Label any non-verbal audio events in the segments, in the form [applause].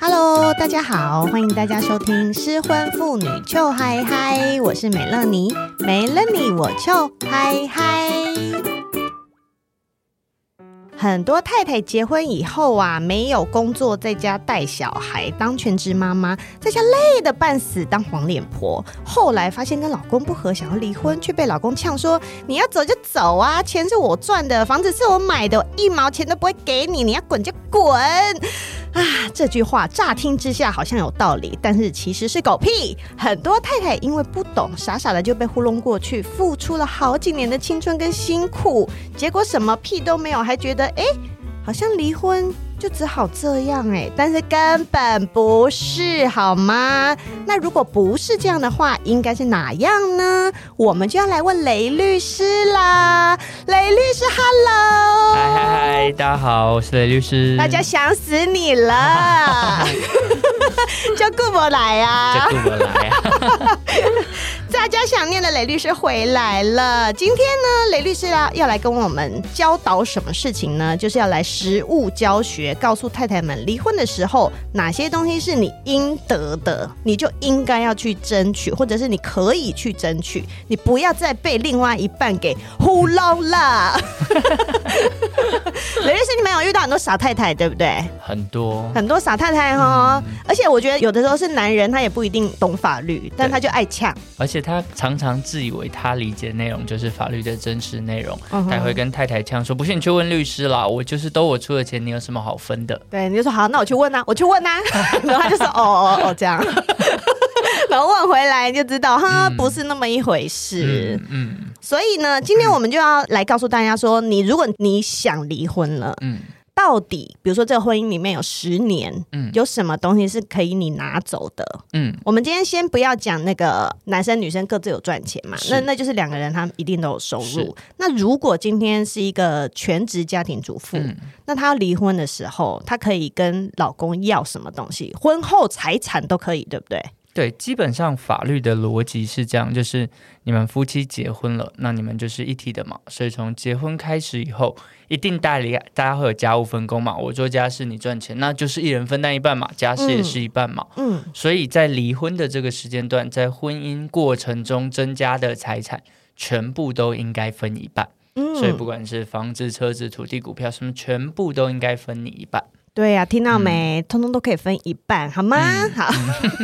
Hello，大家好，欢迎大家收听失婚妇女秋嗨嗨，我是美乐妮，没了你我就嗨嗨。很多太太结婚以后啊，没有工作，在家带小孩，当全职妈妈，在家累得半死，当黄脸婆。后来发现跟老公不合，想要离婚，却被老公呛说：“你要走就走啊，钱是我赚的，房子是我买的，一毛钱都不会给你，你要滚就滚。”啊，这句话乍听之下好像有道理，但是其实是狗屁。很多太太因为不懂，傻傻的就被糊弄过去，付出了好几年的青春跟辛苦，结果什么屁都没有，还觉得哎，好像离婚。就只好这样哎，但是根本不是好吗？那如果不是这样的话，应该是哪样呢？我们就要来问雷律师啦。雷律师，Hello！嗨嗨嗨，大家好，我是雷律师。大家想死你了，[laughs] 叫顾博来啊！叫顾博来啊！[laughs] 大家想念的雷律师回来了。今天呢，雷律师要要来跟我们教导什么事情呢？就是要来实物教学，告诉太太们离婚的时候，哪些东西是你应得的，你就应该要去争取，或者是你可以去争取，你不要再被另外一半给糊弄了。[laughs] 雷律师，你们有遇到很多傻太太，对不对？很多很多傻太太哈，嗯、而且我觉得有的时候是男人，他也不一定懂法律，但他就爱呛，而且。他常常自以为他理解的内容就是法律的真实内容，他还会跟太太呛说：“不信你去问律师啦，我就是都我出的钱，你有什么好分的？”对，你就说好，那我去问啊，我去问啊，[laughs] 然后他就说：“哦哦哦，这样。[laughs] ”然后问回来就知道，哈，不是那么一回事。嗯，嗯，所以呢，今天我们就要来告诉大家说，你如果你想离婚了，嗯。到底，比如说这个婚姻里面有十年，嗯，有什么东西是可以你拿走的？嗯，我们今天先不要讲那个男生女生各自有赚钱嘛，那那就是两个人他们一定都有收入。那如果今天是一个全职家庭主妇，嗯、那她要离婚的时候，她可以跟老公要什么东西？婚后财产都可以，对不对？对，基本上法律的逻辑是这样，就是你们夫妻结婚了，那你们就是一体的嘛。所以从结婚开始以后，一定代理大家会有家务分工嘛。我做家事，你赚钱，那就是一人分担一半嘛。家事也是一半嘛。嗯，嗯，所以在离婚的这个时间段，在婚姻过程中增加的财产，全部都应该分一半。嗯，所以不管是房子、车子、土地、股票什么，全部都应该分你一半。对呀、啊，听到没？嗯、通通都可以分一半，好吗？嗯、好，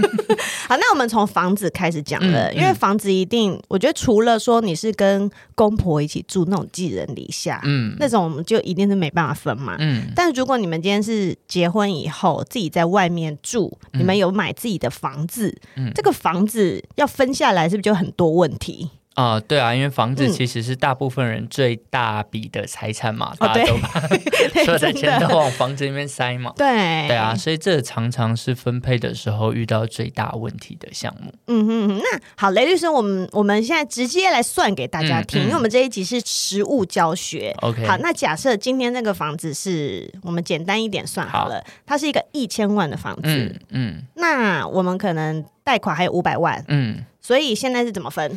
[laughs] 好，那我们从房子开始讲了，嗯、因为房子一定，我觉得除了说你是跟公婆一起住那种寄人篱下，嗯，那种我们就一定是没办法分嘛，嗯。但如果你们今天是结婚以后自己在外面住，嗯、你们有买自己的房子，嗯，这个房子要分下来，是不是就很多问题？啊、呃，对啊，因为房子其实是大部分人最大笔的财产嘛，嗯、大家都把 [laughs] [laughs] 所有的钱都往房子里面塞嘛。对，对啊，所以这常常是分配的时候遇到最大问题的项目。嗯哼哼，那好，雷律师，我们我们现在直接来算给大家听，嗯嗯、因为我们这一集是实物教学。OK，好，那假设今天那个房子是我们简单一点算好了，好它是一个一千万的房子，嗯，嗯那我们可能贷款还有五百万，嗯，所以现在是怎么分？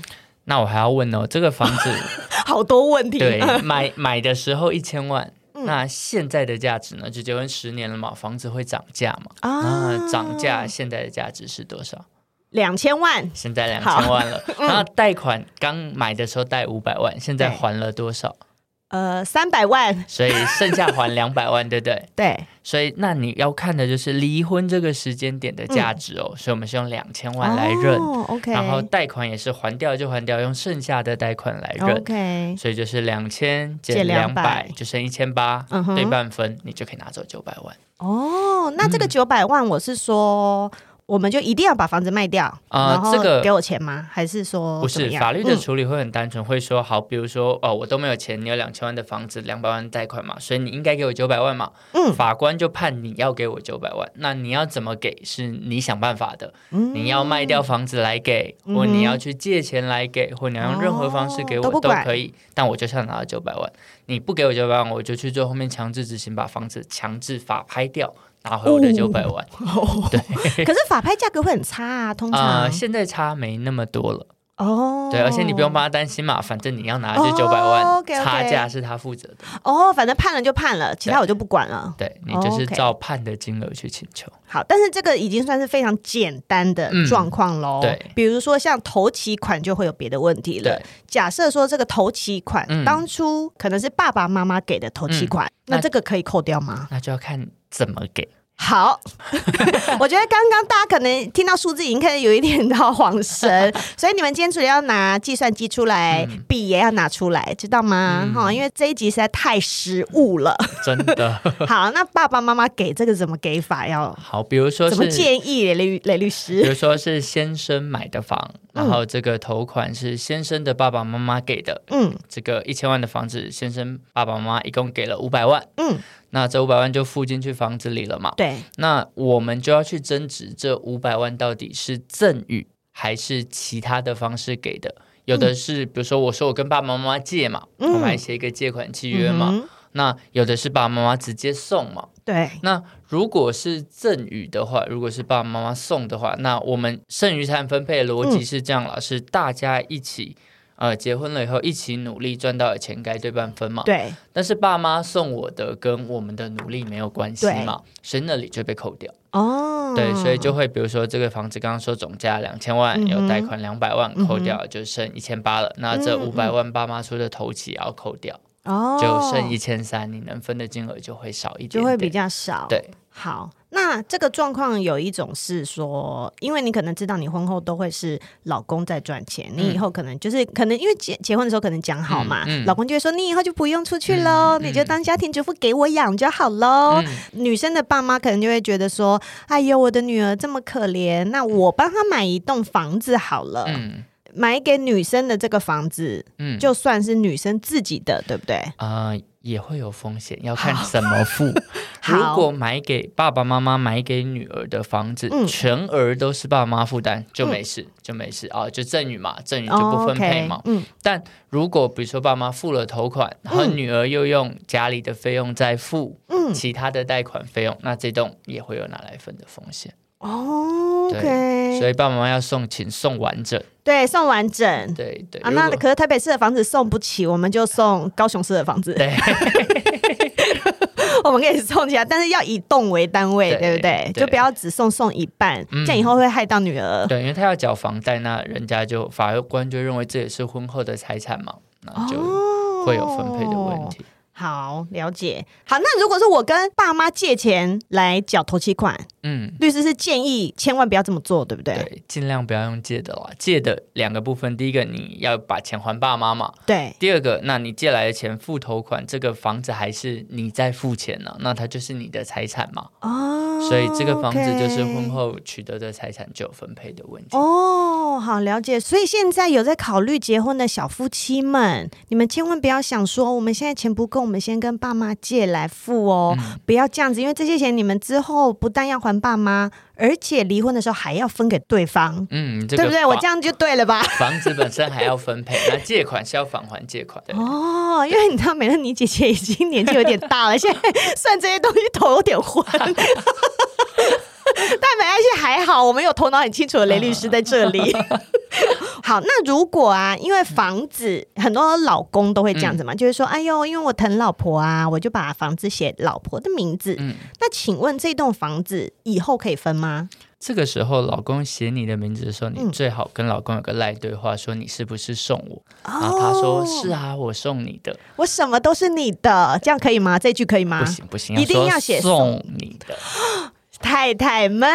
那我还要问哦，这个房子 [laughs] 好多问题。对，买买的时候一千万，嗯、那现在的价值呢？就结婚十年了嘛，房子会涨价嘛？啊，涨价现在的价值是多少？两千万。现在两千万了。好然后贷款刚买的时候贷五百万，现在还了多少？呃，三百万，[laughs] 所以剩下还两百万，对不对？[laughs] 对，所以那你要看的就是离婚这个时间点的价值哦。嗯、所以我们是用两千万来认、哦、OK，然后贷款也是还掉就还掉，用剩下的贷款来认 OK，所以就是两千减两百就剩一千八，对半分，你就可以拿走九百万。哦，那这个九百万，我是说。我们就一定要把房子卖掉啊、这个给我钱吗？还是说不是法律的嗯处理会很单纯，会说好，比如说哦，我都没有钱，你有两千万的房子，两百万贷款嘛，所以你应该给我九百万嘛。嗯法官就判你要给我九百万，那你要怎么给是你想办法的。嗯你要卖掉房子来给，或你要去借钱来给，或你要用任何方式给我、哦都可以。但我就是要拿到九百万，你不给我九百万，我就去做后面强制执行，把房子强制法拍掉，拿回我的九百万。[laughs] 对，可是法拍价格会很差啊，通常、啊、现在差没那么多了。哦，对，而且你不用帮他担心嘛，反正你要拿的就九百万，差价是他负责的。哦，反正判了就判了，其他我就不管了。对，你就是照判的金额去请求。好，但是这个已经算是非常简单的状况喽。嗯对比如说像头期款就会有别的问题了对。假设说这个头期款、嗯当初可能是爸爸妈妈给的头期款，那那这个可以扣掉吗？那就要看怎么给。好，[laughs] 我觉得刚刚大家可能听到数字已经开始有一点到恍神，所以你们今天除了要拿计算机出来，嗯笔也要拿出来，知道吗？哈、嗯因为这一集实在太实务了。真的 [laughs] 好，那爸爸妈妈给这个怎么给法？要好，比如说什么，建议雷律雷律师比？如说是先生买的房，然后这个头款是先生的爸爸妈妈给的，嗯这个一千万的房子，先生爸爸妈妈一共给了五百万，嗯，那这五百万就付进去房子里了嘛。对，那我们就要去争执这五百万到底是赠与还是其他的方式给的。有的是，比如说我说我跟爸爸妈妈借嘛，嗯我们还写一个借款契约嘛。嗯那有的是爸爸妈妈直接送嘛。对，那如果是赠与的话，如果是爸爸妈妈送的话，那我们剩余财产分配的逻辑是这样啦，嗯是大家一起。呃，结婚了以后一起努力赚到的钱该对半分嘛？对，但是爸妈送我的跟我们的努力没有关系嘛，所以那里就被扣掉。哦，对，所以就会比如说这个房子刚刚说总价两千万，嗯有贷款两百万，扣掉就剩一千八了。那这嗯五百万爸妈出的头期也要扣掉，哦，就剩一千三，你能分的金额就会少一点点，就会比较少。对。好，那这个状况有一种是说，因为你可能知道你婚后都会是老公在赚钱，你以后可能就是可能因为结结婚的时候可能讲好嘛，嗯嗯。老公就会说你以后就不用出去喽，嗯你就当家庭主妇给我养就好喽。嗯。女生的爸妈可能就会觉得说，哎呦，我的女儿这么可怜，那我帮她买一栋房子好了，嗯买给女生的这个房子嗯，就算是女生自己的，对不对？呃也会有风险，要看怎么付。[laughs] 如果买给爸爸妈妈买给女儿的房子，嗯。全额都是爸妈负担，就没事，就没事。啊，就赠与嘛，赠与就不分配嘛。嗯，但如果比如说爸妈付了头款，然后女儿又用家里的费用再付嗯。其他的贷款费用，那这栋也会有拿来分的风险。，OK，所以爸爸妈妈要送，请送完整。对，送完整。对对啊，那可是台北市的房子送不起，我们就送高雄市的房子。对 [laughs] 我们可以送起来，但是要以栋为单位，对对不对？对就不要只送送一半，嗯这样以后会害到女儿。对，因为他要缴房贷，那人家就法官就认为这也是婚后的财产嘛，那就会有分配的问题。好，了解。好，那如果是我跟爸妈借钱来缴头期款，嗯，律师是建议千万不要这么做，对不对？对，尽量不要用借的啦。借的两个部分，第一个你要把钱还爸妈嘛，对，第二个，那你借来的钱付头款，这个房子还是你在付钱呢、那它就是你的财产嘛。哦，所以这个房子就是婚后取得的财产就有分配的问题。哦，好了解。所以现在有在考虑结婚的小夫妻们，你们千万不要想说我们现在钱不够，我们先跟爸妈借来付哦，嗯不要这样子，因为这些钱你们之后不但要还爸妈，而且离婚的时候还要分给对方，嗯，这个对不对？我房这样就对了吧？房子本身还要分配，那借款是要返还借款的。[laughs] 哦，因为你知道，美乐你姐姐已经年纪有点大了，现在算这些东西头有点昏。[laughs] 但没关系，还好我们有头脑很清楚的雷律师在这里。[laughs] 好，那如果啊，因为房子很多老公都会这样子嘛，就是说，哎呦，因为我疼老婆啊，我就把房子写老婆的名字。嗯，那请问这栋房子以后可以分吗？这个时候老公写你的名字的时候，你嗯最好跟老公有个赖对话，说你是不是送我？然后他说是啊，我送你的。我什么都是你的，这样可以吗？这句可以吗？不行不行，一定要写送你的。[gasps] [laughs] 太太们，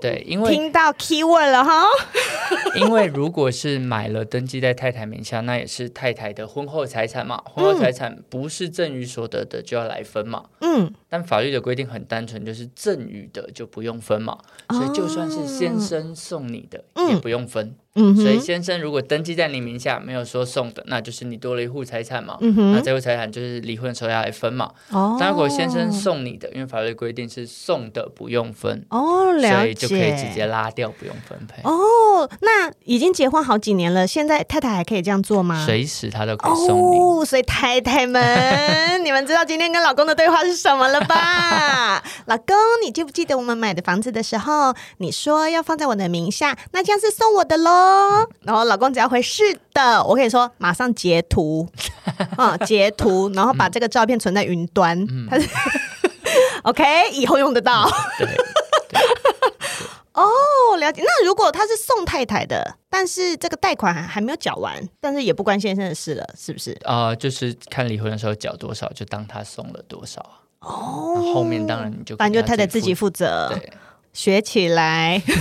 对，因为听到 keyword 了哈。[laughs] 因为如果是买了登记在太太名下，那也是太太的婚后财产嘛，婚后财产不是赠与所得的就要来分嘛。嗯，但法律的规定很单纯，就是赠与的就不用分嘛，所以就算是先生送你的也不用分。嗯，所以先生如果登记在你名下，没有说送的，那就是你多了一户财产嘛。那这户财产就是离婚的时候要来分嘛。哦，但如果先生送你的，因为法律规定是送的不用分。哦，了解。所以就可以直接拉掉，不用分配。哦，那已经结婚好几年了，现在太太还可以这样做吗？随时他都可以送你。哦，所以太太们，[laughs] 你们知道今天跟老公的对话是什么了吧？老公，你记不记得我们买的房子的时候，你说要放在我的名下，那这样是送我的喽？然后老公只要回是的，我跟你说马上截图，啊、嗯，截图，然后把这个照片存在云端，嗯、他是 [laughs] OK，以后用得到。[laughs] 哦，了解。那如果他是送太太的，但是这个贷款还还没有缴完，但是也不关先生的事了，是不是？啊、呃，就是看离婚的时候缴多少，就当他送了多少哦，后面当然你就反正就太太自己负责，对，学起来。[laughs]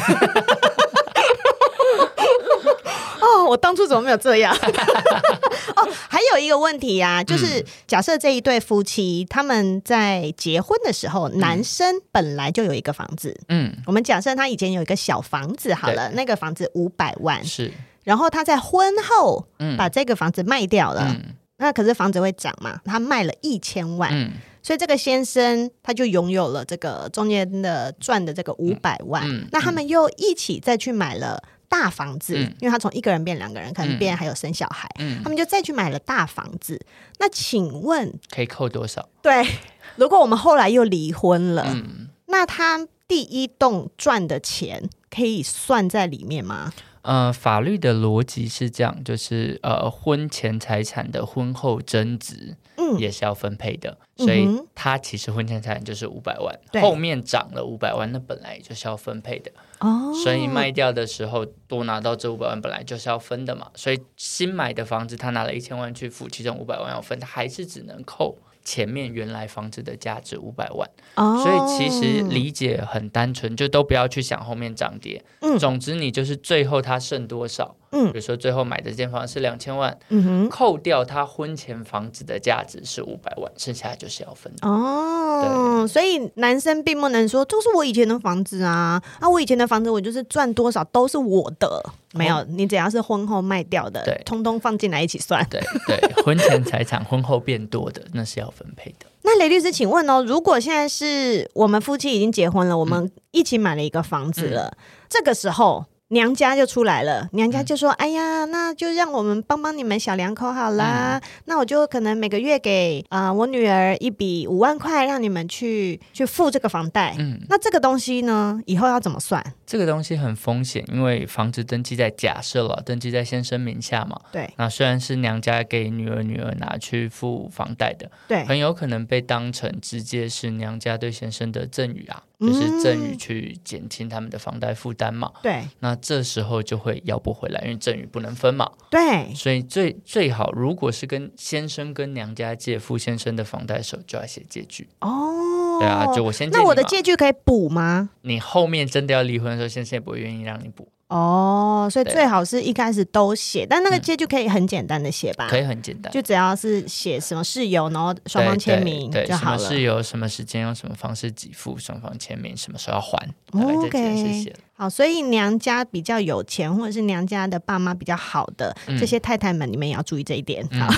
哦，我当初怎么没有这样？[laughs] 哦，还有一个问题呀、啊，就是假设这一对夫妻他们在结婚的时候，嗯、男生本来就有一个房子，嗯，我们假设他以前有一个小房子好了，那个房子五百万是，然后他在婚后把这个房子卖掉了，嗯、那可是房子会涨嘛，他卖了一千万，嗯、所以这个先生他就拥有了这个中间的赚的这个五百万，嗯。嗯、那他们又一起再去买了。大房子，嗯、因为他从一个人变两个人，可能变还有生小孩，嗯、他们就再去买了大房子。那请问可以扣多少？对，[laughs] 如果我们后来又离婚了，嗯、那他第一栋赚的钱可以算在里面吗？呃，法律的逻辑是这样，就是呃，婚前财产的婚后增值，嗯，也是要分配的，嗯、所以他其实婚前财产就是五百万，后面涨了五百万，那本来就是要分配的哦，所以卖掉的时候多拿到这五百万，本来就是要分的嘛，所以新买的房子他拿了一千万去付，其中五百万要分，他还是只能扣。前面原来房子的价值五百万，oh. 所以其实理解很单纯，就都不要去想后面涨跌。嗯，总之你就是最后它剩多少。嗯，比如说最后买的这间房是两千万，嗯哼，扣掉他婚前房子的价值是五百万，剩下就是要分的哦。所以男生并不能说都是我以前的房子啊，啊，我以前的房子我就是赚多少都是我的，没有，你只要是婚后卖掉的，对，通通放进来一起算。对对，婚前财产婚后变多的那是要分配的。[laughs] 那雷律师，请问哦，如果现在是我们夫妻已经结婚了，我们一起买了一个房子了，嗯、这个时候。娘家就出来了，娘家就说：“嗯、哎呀，那就让我们帮帮你们小两口好啦。嗯、那我就可能每个月给啊、呃、我女儿一笔五万块，让你们去去付这个房贷。嗯，那这个东西呢，以后要怎么算？这个东西很风险，因为房子登记在假设了登记在先生名下嘛。对。那虽然是娘家给女儿女儿拿去付房贷的，对，很有可能被当成直接是娘家对先生的赠与啊。”就是赠与去减轻他们的房贷负担嘛，对，那这时候就会要不回来，因为赠与不能分嘛，对，所以最最好如果是跟先生跟娘家借付先生的房贷的时候，就要写借据哦，对啊，就我先借，那我的借据可以补吗？你后面真的要离婚的时候，先生也不会愿意让你补。哦，所以最好是一开始都写，但那个借据可以很简单的写吧？可以很简单，就只要是写什么事由，然后双方签名就好了。什么事由，什么时间，用什么方式给付，双方签名，什么时候要还，大概这些写了。好，所以娘家比较有钱，或者是娘家的爸妈比较好的、嗯、这些太太们，你们也要注意这一点。好，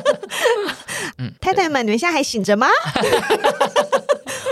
[laughs] 嗯、太太们，你们现在还醒着吗？[laughs]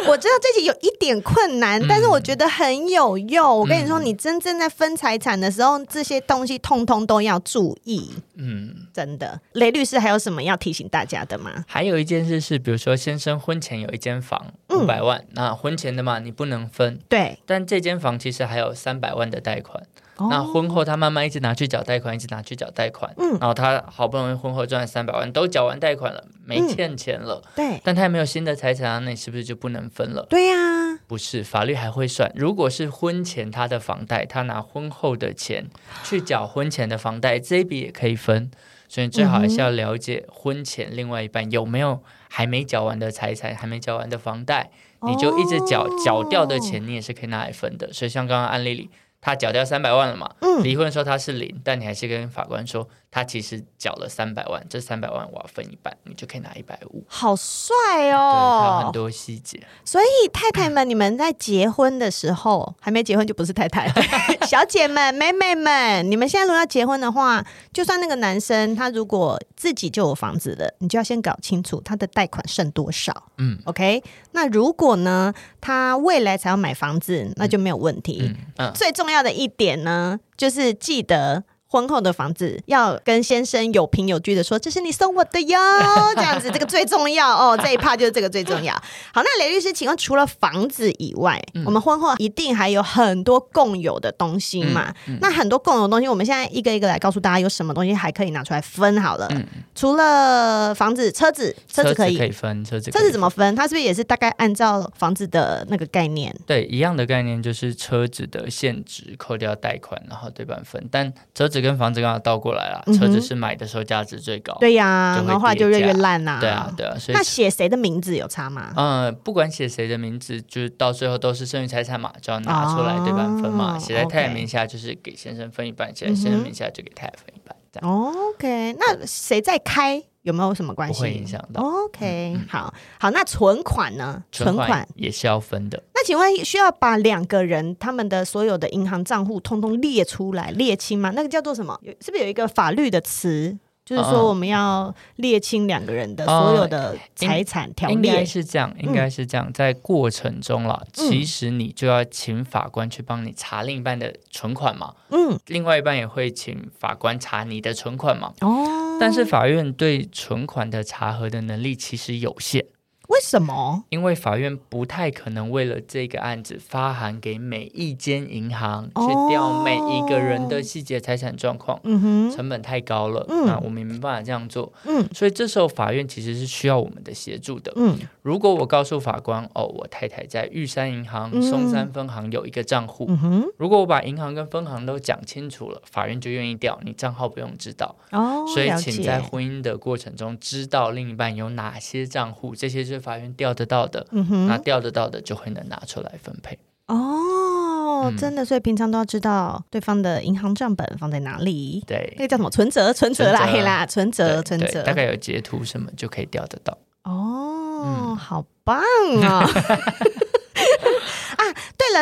我知道这题有一点困难，但是我觉得很有用。嗯、我跟你说，你真正在分财产的时候，这些东西通通都要注意。嗯，真的。雷律师还有什么要提醒大家的吗？还有一件事是，比如说先生婚前有一间房五百万，嗯、那婚前的嘛，你不能分。对，但这间房其实还有三百万的贷款。那婚后他慢慢一直拿去缴贷款，一直拿去缴贷款，嗯，然后他好不容易婚后赚了三百万，都缴完贷款了，没欠钱了，嗯、对，但他也没有新的财产啊，那你是不是就不能分了？对呀、啊，不是，法律还会算，如果是婚前他的房贷，他拿婚后的钱去缴婚前的房贷，这一笔也可以分。所以最好还是要了解婚前另外一半有没有还没缴完的财产，还没缴完的房贷，你就一直缴缴掉的钱，你也是可以拿来分的。所以像刚刚案例里。他缴掉三百万了嘛？嗯，离婚的时候他是零，但你还是跟法官说他其实缴了三百万，这三百万我要分一半，你就可以拿一百五。好帅哦！有很多细节。所以太太们，你们在结婚的时候还没结婚就不是太太了。[laughs] 小姐们、妹妹们，你们现在如果要结婚的话，就算那个男生他如果自己就有房子了，你就要先搞清楚他的贷款剩多少。嗯，OK。那如果呢，他未来才要买房子，那就没有问题。嗯，嗯，最重要的一点呢，就是记得。婚后的房子要跟先生有凭有据的说，这是你送我的哟，[laughs] 这样子这个最重要哦，这一趴就是这个最重要。好，那雷律师，请问除了房子以外，嗯、我们婚后一定还有很多共有的东西嘛？嗯嗯、那很多共有的东西，我们现在一个一个来告诉大家有什么东西还可以拿出来分好了。嗯、除了房子，车子，车子可以，子可以分，车子车子怎么分？它是不是也是大概按照房子的那个概念？对，一样的概念就是车子的现值扣掉贷款，然后对半分，但车子。跟房子刚好倒过来了，车子是买的时候价值最高，对呀，然后后来就越越烂呐，对啊，对啊，所以那写谁的名字有差吗？嗯，不管写谁的名字，就是到最后都是剩余财产嘛，就要拿出来对半分嘛。写在太太名下就是给先生分一半，写在先生名下就给太太分一半。这样 OK，那谁在开？有没有什么关系？不会影响到。OK，嗯、好好，那存款呢？存款也是要分的。那请问需要把两个人他们的所有的银行账户通通列出来列清吗？那个叫做什么？有是不是有一个法律的词？就是说，我们要列清两个人的所有的财产条例，应该是这样，应该是这样。在过程中了，其实你就要请法官去帮你查另一半的存款嘛。嗯，另外一半也会请法官查你的存款嘛。哦，但是法院对存款的查核的能力其实有限。为什么？因为法院不太可能为了这个案子发函给每一间银行去调每一个人的细节财产状况，嗯哼，成本太高了，嗯，那我们没办法这样做，嗯，所以这时候法院其实是需要我们的协助的，嗯，如果我告诉法官，哦，我太太在玉山银行松山分行有一个账户，嗯哼，如果我把银行跟分行都讲清楚了，法院就愿意调，你账号不用知道，哦，所以请在婚姻的过程中知道另一半有哪些账户，这些是。法院调得到的，嗯哼，那调得到的就会能拿出来分配。哦，嗯、真的，所以平常都要知道对方的银行账本放在哪里。对，那个叫什么存折？存折啦，嘿啦，存折，存折，大概有截图什么就可以调得到。哦，嗯、好棒啊！[laughs] [laughs] [laughs] 啊，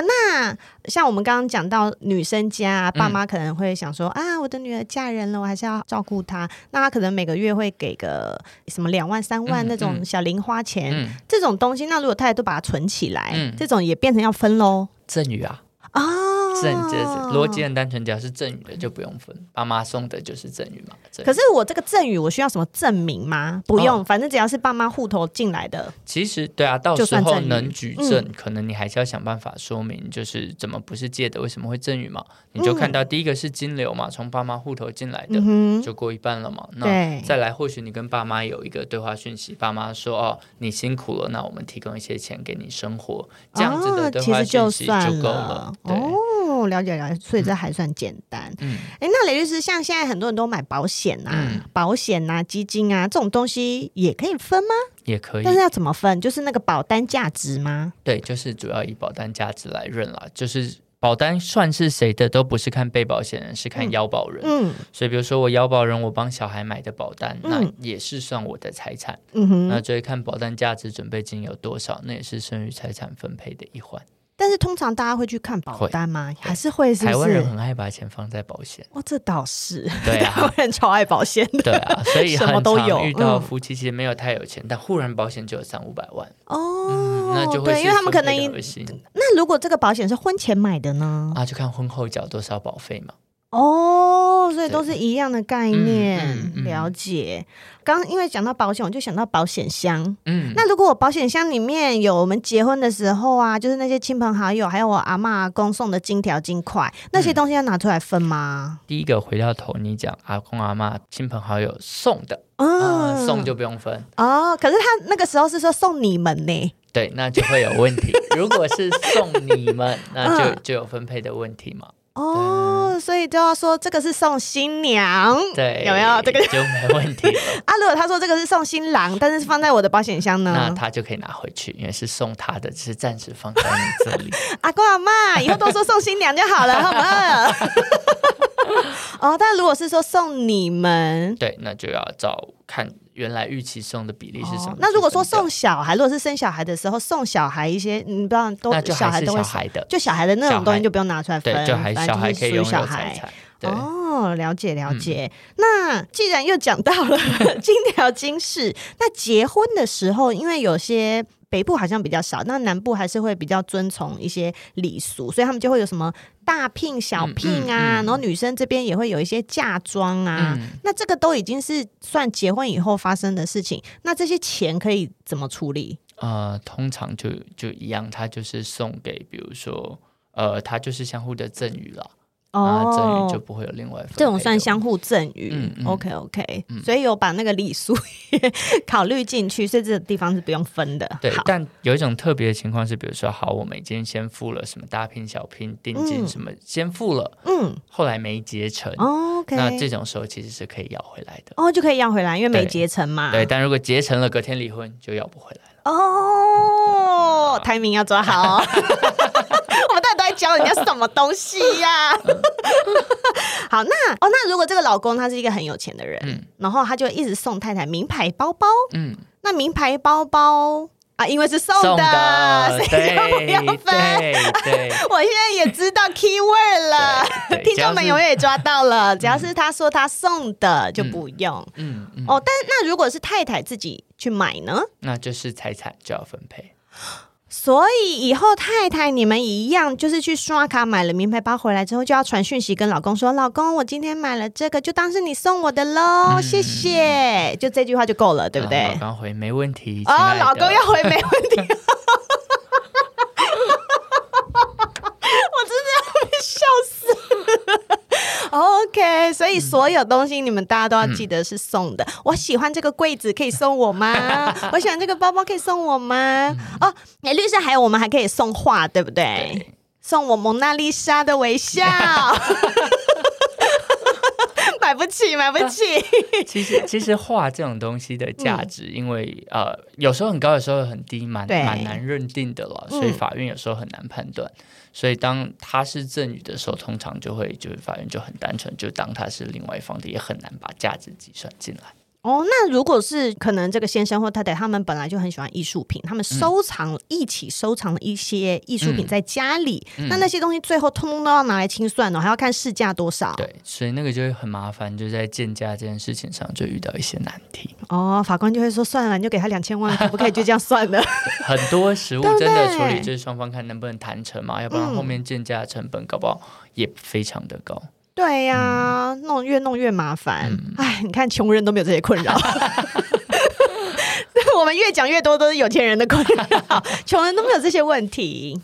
那像我们刚刚讲到女生家，爸妈可能会想说、嗯、啊，我的女儿嫁人了，我还是要照顾她。那她可能每个月会给个什么两万、三万那种小零花钱，嗯嗯、这种东西，那如果太太都把它存起来，嗯、这种也变成要分喽？赠与啊。啊，赠就是逻辑很单纯，只要是赠与的就不用分，爸妈送的就是赠与嘛。可是我这个赠与我需要什么证明吗？不用，哦、反正只要是爸妈户头进来的。其实对啊，到时候能举证，嗯、可能你还是要想办法说明，就是怎么不是借的，为什么会赠与嘛？你就看到第一个是金流嘛，从爸妈户头进来的，嗯、就过一半了嘛。那再来，或许你跟爸妈有一个对话讯息，爸妈说哦，你辛苦了，那我们提供一些钱给你生活，这样子的对话讯息就够了。哦哦，了解了解，所以这还算简单。嗯，哎，那雷律师，像现在很多人都买保险啊，嗯、保险啊，基金啊，这种东西也可以分吗？也可以，但是要怎么分？就是那个保单价值吗？对，就是主要以保单价值来认了。就是保单算是谁的，都不是看被保险人，是看腰保人。嗯，所以比如说我腰保人，我帮小孩买的保单，嗯、那也是算我的财产。嗯哼，那就会看保单价值准备金有多少，那也是剩余财产分配的一环。但是通常大家会去看保单吗？还是会是？台湾人很爱把钱放在保险。哦，这倒是。对啊，[laughs] 台湾人超爱保险的。对啊，所以 [laughs] 什么都有。遇到夫妻其实没有太有钱，但忽然保险就有三五百万。哦，那就会对，因为他们可能。那如果这个保险是婚前买的呢？啊，就看婚后缴多少保费嘛。哦，所以都是一样的概念，嗯嗯嗯、了解。刚刚因为讲到保险，我就想到保险箱。嗯，那如果我保险箱里面有我们结婚的时候啊，就是那些亲朋好友，还有我阿嬷阿公送的金条金块，那些东西要拿出来分吗？第一个回到头，你讲阿公阿嬷亲朋好友送的，嗯、呃，送就不用分哦。可是他那个时候是说送你们呢？对，那就会有问题。如果是送你们，[laughs] 那就就有分配的问题嘛。哦。哦，所以就要说这个是送新娘，对，有没有这个就没问题了。[laughs] 啊，如果他说这个是送新郎，但是放在我的保险箱呢，那他就可以拿回去，因为是送他的，只是暂时放在你这里。[laughs] 阿公阿妈，以后都说送新娘就好了，好不好？[laughs] 哦，但如果是说送你们，对，那就要照看原来预期送的比例是什么。哦、那如果说送小孩，如果是生小孩的时候送小孩一些，你不知道都小孩都会小孩的，就小孩的那种东西就不用拿出来分，对，就还小孩可以拥有财产。哦，了解了解。嗯、那既然又讲到了 [laughs] 金条金饰，那结婚的时候，因为有些。北部好像比较少，那南部还是会比较遵从一些礼俗，所以他们就会有什么大聘、小聘啊，嗯嗯嗯、然后女生这边也会有一些嫁妆啊。嗯、那这个都已经是算结婚以后发生的事情，那这些钱可以怎么处理？呃，通常就就一样，他就是送给，比如说，呃，他就是相互的赠与了。哦，赠与就不会有另外这种算相互赠与。嗯嗯、OK OK，、嗯、所以有把那个礼数 [laughs] 考虑进去，所以这个地方是不用分的。对，但有一种特别的情况是，比如说，好，我们已经先付了什么大聘、小聘、定金什么，嗯、先付了，嗯，后来没结成。哦、OK，那这种时候其实是可以要回来的。哦，就可以要回来，因为没结成嘛。对，对，但如果结成了，隔天离婚就要不回来了。哦，timing 要抓好。我们到底都在教人家什么东西呀、啊？[laughs] 好，那哦，那如果这个老公他是一个很有钱的人，嗯、然后他就一直送太太名牌包包，嗯，那名牌包包啊，因为是送的，送的 [laughs] 所以就不要分。对，对我现在也知道 key word 了，[laughs] 听众们永远也抓到了，只要是他说他送的就不用，嗯，嗯嗯哦，但那如果是太太自己去买呢？那就是财产就要分配。所以以后太太你们一样，就是去刷卡买了名牌包回来之后，就要传讯息跟老公说：“老公，我今天买了这个，就当是你送我的喽，谢谢。”就这句话就够了，对不对？老公回没问题。哦，老公要回没问题。我真的要被笑死。OK，所以所有东西你们大家都要记得是送的。嗯、我喜欢这个柜子，可以送我吗？[laughs] 我喜欢这个包包，可以送我吗？嗯、哦，哎，律师，还有我们还可以送画，对不对？对，送我蒙娜丽莎的微笑。买不起，买不起。[laughs] 其实，其实画这种东西的价值，嗯、因为呃，有时候很高，有时候很低，蛮蛮难认定的了，所以法院有时候很难判断。嗯所以当它是赠与的时候，通常就会就是法院就很单纯，就当它是另外一方的，也很难把价值计算进来。哦，那如果是可能这个先生或太太他们本来就很喜欢艺术品，他们收藏、嗯、一起收藏了一些艺术品在家里，嗯、那那些东西最后通通都要拿来清算了，还要看市价多少。对，所以那个就会很麻烦，就在建价这件事情上就遇到一些难题。哦，法官就会说算了，你就给他两千万，可不可以就这样算了？[laughs] 很多实物真的处理就是双方看能不能谈成嘛，要不然后面建价成本搞不好也非常的高。对呀、啊，弄越弄越麻烦。哎、嗯，你看，穷人都没有这些困扰。[laughs] 我们越讲越多都是有钱人的困扰，穷人都没有这些问题。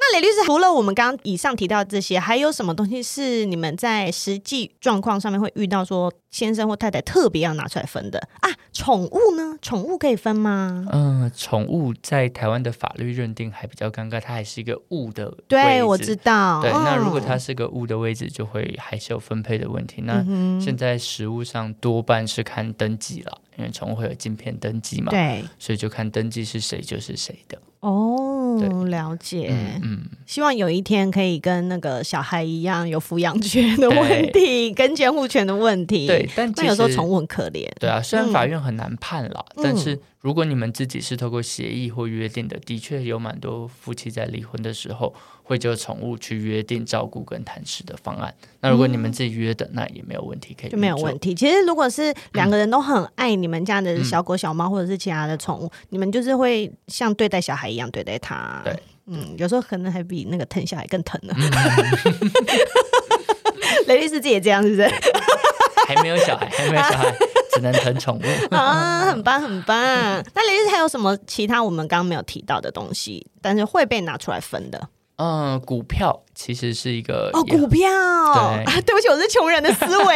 那雷律师，除了我们刚刚以上提到的这些，还有什么东西是你们在实际状况上面会遇到，说先生或太太特别要拿出来分的啊？宠物呢？宠物可以分吗？嗯、呃，宠物在台湾的法律认定还比较尴尬，它还是一个物的位置。对，我知道。对，那如果它是个物的位置，就会还是有分配的问题。那现在实物上多半是看登记了，因为宠物会有镜片登记嘛，对，所以就看登记是谁就是谁的。哦，对了解。嗯，嗯，希望有一天可以跟那个小孩一样有抚养权的问题，跟监护权的问题。对，但有时候宠物很可怜。对啊，虽然法院很难判了，嗯、但是如果你们自己是透过协议或约定的，的确有蛮多夫妻在离婚的时候会就宠物去约定照顾跟谈事的方案。那如果你们自己约的，嗯、那也没有问题，可以就没有问题。其实如果是两个人都很爱你们家的小狗、小猫，或者是其他的宠物，嗯、你们就是会像对待小孩一样对待它。对，嗯，有时候可能还比那个疼小孩更疼呢。雷律师自己也这样，是不是？还没有小孩，[laughs] 还没有小孩，只能疼宠物 [laughs] 啊！很棒，很棒。那雷律师还有什么其他我们刚刚没有提到的东西，但是会被拿出来分的？嗯，股票其实是一个哦，股票。对，啊，[laughs] 对不起，我是穷人的思维。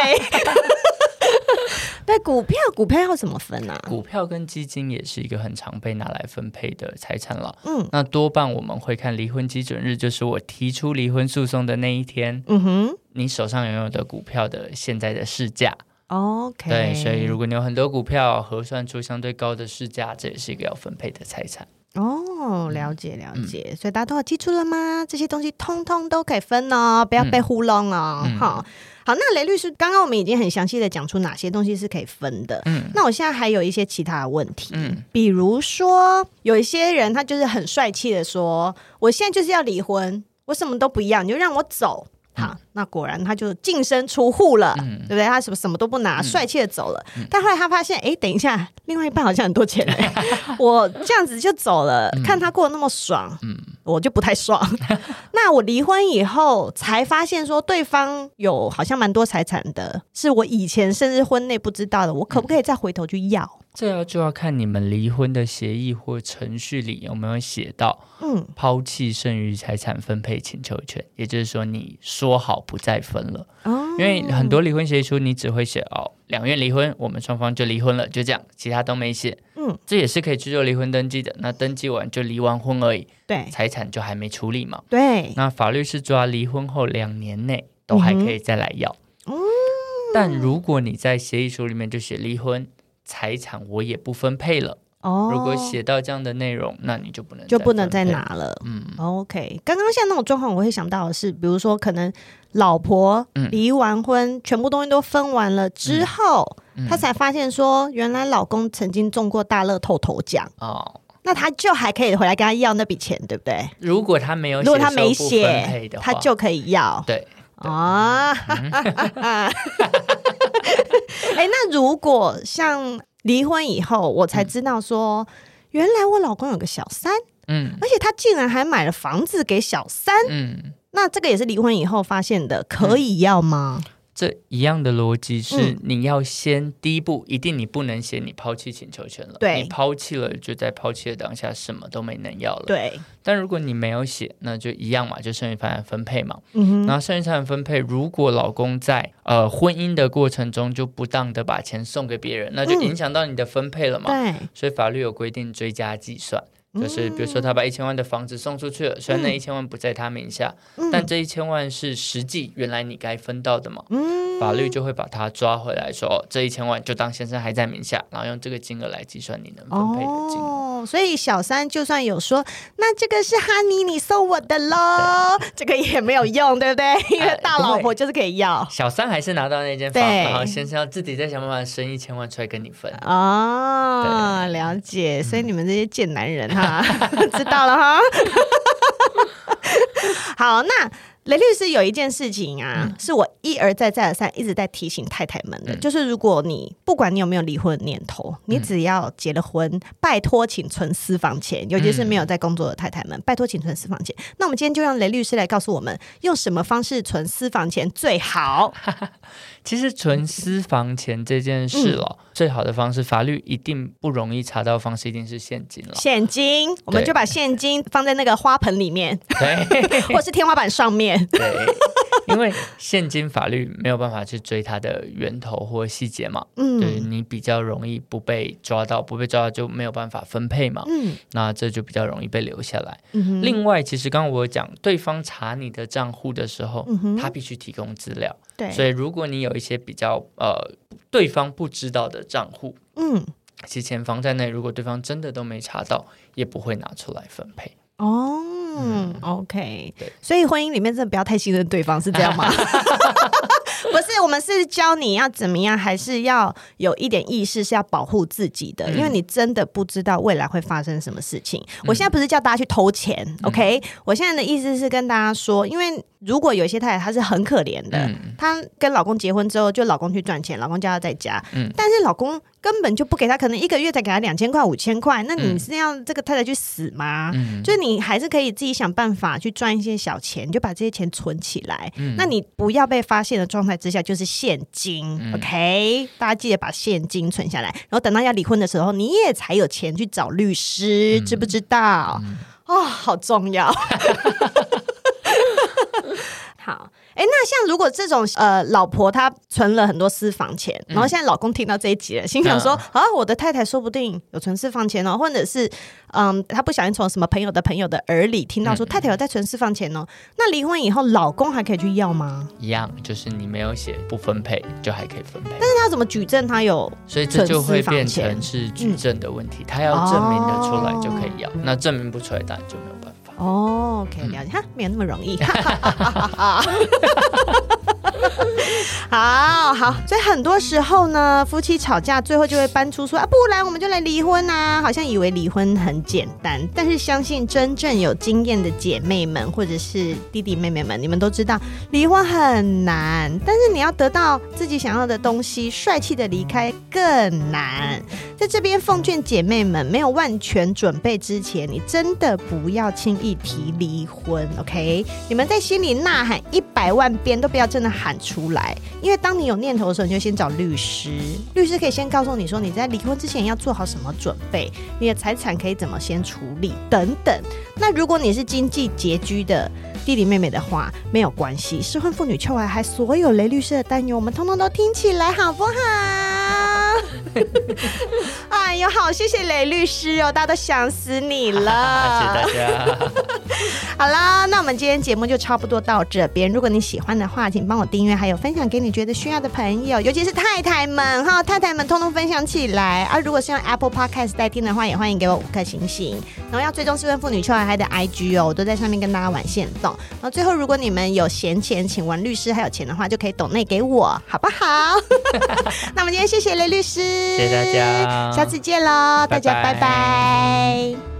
对，股票，股票要怎么分呢？啊？股票跟基金也是一个很常被拿来分配的财产了。嗯，那多半我们会看离婚基准日，就是我提出离婚诉讼的那一天。嗯哼。你手上拥有的股票的现在的市价。OK，对，所以如果你有很多股票，核算出相对高的市价，这也是一个要分配的财产。哦，了解了解，嗯、所以大家都有记住了吗？这些东西通通都可以分哦，不要被糊弄哦。嗯、好，好，那雷律师，刚刚我们已经很详细的讲出哪些东西是可以分的。嗯，那我现在还有一些其他的问题，嗯，比如说有一些人他就是很帅气的说，我现在就是要离婚，我什么都不要，你就让我走。好，那果然他就净身出户了，嗯、对不对？他什么什么都不拿，帅气的走了。嗯、但后来他发现，哎，等一下，另外一半好像很多钱嘞，[laughs] 我这样子就走了，嗯、看他过得那么爽，嗯、我就不太爽。[laughs] 那我离婚以后才发现，说对方有好像蛮多财产的，是我以前甚至婚内不知道的，我可不可以再回头去要？这要就要看你们离婚的协议或程序里有没有写到，嗯，抛弃剩余财产分配请求权，也就是说你说好不再分了，哦，因为很多离婚协议书你只会写哦，两院离婚，我们双方就离婚了，就这样，其他都没写，嗯，这也是可以去做离婚登记的，那登记完就离完婚而已，对，财产就还没处理嘛，对，那法律是抓离婚后两年内都还可以再来要，嗯，但如果你在协议书里面就写离婚。财产我也不分配了哦。如果写到这样的内容，那你就不能就不能再拿了。嗯，OK。刚刚像那种状况，我会想到的是，比如说可能老婆离完婚，嗯、全部东西都分完了之后，嗯嗯、他才发现说，原来老公曾经中过大乐透头奖哦。那他就还可以回来跟他要那笔钱，对不对？如果他没有，如果他没写，他就可以要。对啊。[laughs] 哎，那如果像离婚以后，我才知道说，嗯、原来我老公有个小三，嗯，而且他竟然还买了房子给小三，嗯，那这个也是离婚以后发现的，可以要吗？嗯这一样的逻辑是，你要先第一步，一定你不能写你抛弃请求权了。对，你抛弃了，就在抛弃的当下，什么都没能要了。对。但如果你没有写，那就一样嘛，就剩余财产分配嘛。嗯哼。然后剩余财产分配，如果老公在呃婚姻的过程中就不当的把钱送给别人，那就影响到你的分配了嘛。对。所以法律有规定追加计算。就是比如说，他把一千万的房子送出去了，虽然那一千万不在他名下，嗯、但这一千万是实际原来你该分到的嘛？嗯、法律就会把他抓回来说，说这一千万就当先生还在名下，然后用这个金额来计算你能分配的金额。哦，所以小三就算有说，那这个是哈尼你送我的喽，这个也没有用，对不对？[laughs] 因为大老婆就是可以要，呃、小三还是拿到那间房，然后先生要自己再想办法生一千万出来跟你分。哦，对了解，所以你们这些贱男人哈。[laughs] [laughs] 知道了哈。[laughs] 好，那雷律师有一件事情啊，嗯、是我一而再再而三一直在提醒太太们的，嗯、就是如果你不管你有没有离婚的念头，嗯、你只要结了婚，拜托请存私房钱，尤其是没有在工作的太太们，嗯、拜托请存私房钱。那我们今天就让雷律师来告诉我们，用什么方式存私房钱最好。[laughs] 其实存私房钱这件事哦，嗯、最好的方式，法律一定不容易查到方式，一定是现金了。现金，我们就把现金放在那个花盆里面，对，[laughs] 或是天花板上面。对，因为现今法律没有办法去追它的源头或细节嘛。嗯，对，你比较容易不被抓到，不被抓到就没有办法分配嘛。嗯，那这就比较容易被留下来。嗯哼，另外，其实刚刚我讲，对方查你的账户的时候，嗯，他必须提供资料。对，所以如果你有一些比较呃，对方不知道的账户，嗯，其实钱放在内，如果对方真的都没查到，也不会拿出来分配。哦，嗯，OK，所以婚姻里面真的不要太信任对方，是这样吗？[laughs] 不是，我们是教你要怎么样，还是要有一点意识，是要保护自己的，嗯、因为你真的不知道未来会发生什么事情。嗯、我现在不是叫大家去偷钱、嗯、，OK？我现在的意思是跟大家说，因为如果有些太太她是很可怜的，嗯、她跟老公结婚之后，就老公去赚钱，老公叫她在家，嗯、但是老公根本就不给他，可能一个月才给他两千块、五千块，那你是要这个太太去死吗？嗯、就是你还是可以自己想办法去赚一些小钱，你就把这些钱存起来，嗯、那你不要被发现的状态。之下就是现金、嗯、，OK，大家记得把现金存下来，然后等到要离婚的时候，你也才有钱去找律师，嗯、知不知道？嗯、哦，好重要。[laughs] 好，哎，那像如果这种呃，老婆她存了很多私房钱，然后现在老公听到这一集了，心想说、嗯、啊，我的太太说不定有存私房钱哦，或者是嗯，他不小心从什么朋友的朋友的耳里听到说、嗯、太太有在存私房钱哦，那离婚以后老公还可以去要吗？一样，就是你没有写不分配，就还可以分配。但是他怎么举证他有？所以这就会变成是举？证的问题，嗯、他要证明的出来就可以要，哦、那证明不出来当然就没有哦，OK，了解，哈，没有那么容易。好 [laughs] 好，所以很多时候呢，夫妻吵架最后就会搬出说啊，不然我们就来离婚啊，好像以为离婚很简单。但是相信真正有经验的姐妹们或者是弟弟妹妹们，你们都知道离婚很难，但是你要得到自己想要的东西，帅气的离开更难。在这边奉劝姐妹们，没有万全准备之前，你真的不要轻易提离婚。OK，你们在心里呐喊一百万遍，都不要真的喊出来。因为当你有念头的时候，你就先找律师，律师可以先告诉你说，你在离婚之前要做好什么准备，你的财产可以怎么先处理等等。那如果你是经济拮据的弟弟妹妹的话，没有关系，失婚妇女秋海海所有雷律师的担忧，我们通通都听起来好不好？[laughs] 哎呦，好，谢谢雷律师哦，大家都想死你了。[laughs] 谢谢大家。好啦，那我们今天节目就差不多到这边。如果你喜欢的话，请帮我订阅，还有分享给你觉得需要的朋友，尤其是太太们哈，太太们通通分享起来。而、啊、如果是用 Apple Podcast 代听的话，也欢迎给我五颗星星。然后要追踪失婚妇女秋海海的 IG 哦，我都在上面跟大家玩线动。然后最后，如果你们有闲钱，请玩律师还有钱的话，就可以抖内给我，好不好？[laughs] 那我们今天谢谢雷律师。谢谢大家，下次见喽，大家拜拜。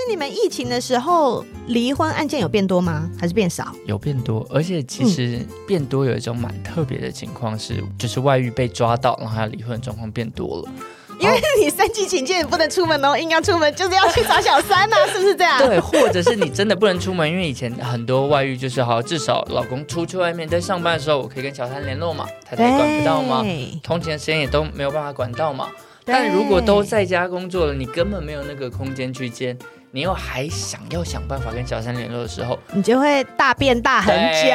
师，你们疫情的时候离婚案件有变多吗？还是变少？有变多，而且其实变多有一种蛮特别的情况是，就是外遇被抓到，然后还有离婚的状况变多了。因为你三级警戒，你不能出门哦，硬要出门就是要去找小三呐、啊，[laughs] 是不是这样？对，或者是你真的不能出门，因为以前很多外遇就是好，至少老公出去外面在上班的时候，我可以跟小三联络嘛，太太管不到嘛，通勤的时间也都没有办法管到嘛。但如果都在家工作了，你根本没有那个空间去见。你又还想要想办法跟小三联络的时候，你就会大便大很久。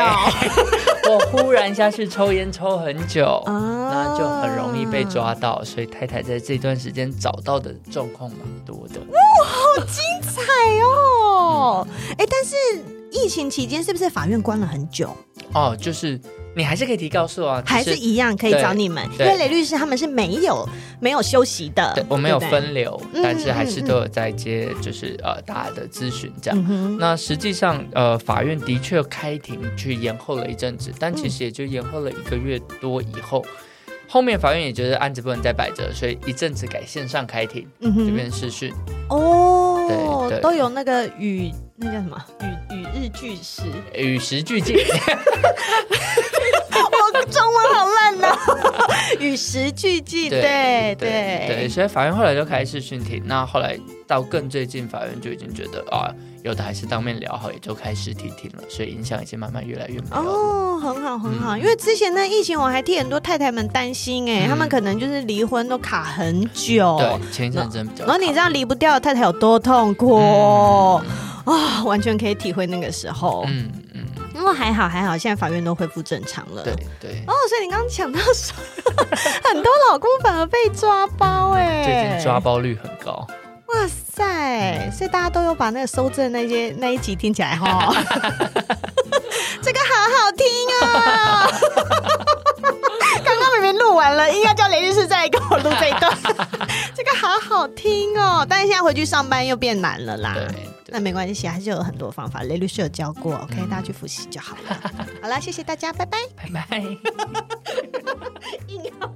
[laughs] 我忽然下去抽烟抽很久，那就很容易被抓到。所以太太在这段时间找到的状况蛮多的。哇，好精彩哦！哎、嗯，但是疫情期间是不是法院关了很久？哦，就是。你还是可以提告诉啊，还是一样可以找你们，因为雷律师他们是没有没有休息的，对，我没有分流，但是还是都有在接，就是呃大家的咨询这样。嗯、那实际上呃法院的确开庭去延后了一阵子，但其实也就延后了一个月多以后，后面法院也觉得案子不能再摆着，所以一阵子改线上开庭，嗯、这边视讯。哦，对，对，都有那个语那叫什么与与日俱时，与时俱进。[laughs] 我中文好烂呐，[laughs] 与时俱进。对对对，对，所以法院后来就开始讯庭。那后来到更最近，法院就已经觉得啊，有的还是当面聊好，也就开实体庭了。所以影响已经慢慢越来越没有。哦，很好很好，嗯、因为之前那疫情，我还替很多太太们担心哎、欸，他、嗯、们可能就是离婚都卡很久。对，前一阵真比较。然后你知道离不掉太太有多痛苦哦，完全可以体会那个时候。嗯嗯。不过还好还好，现在法院都恢复正常了。对对。哦，所以你刚刚讲到说，[laughs] 很多老公反而被抓包哎，最近抓包率很高。哇塞！所以大家都有把那个收证那些那一集听起来哈，[laughs] 这个好好听啊！[laughs] 刚刚明明录完了，应该叫雷律师再来跟我录这一段。这个好好听哦，但是现在回去上班又变难了啦。对。那没关系，还是有很多方法。雷律师有教过，OK，大家去复习就好了。好了，谢谢大家，拜拜，拜拜。[laughs] 硬要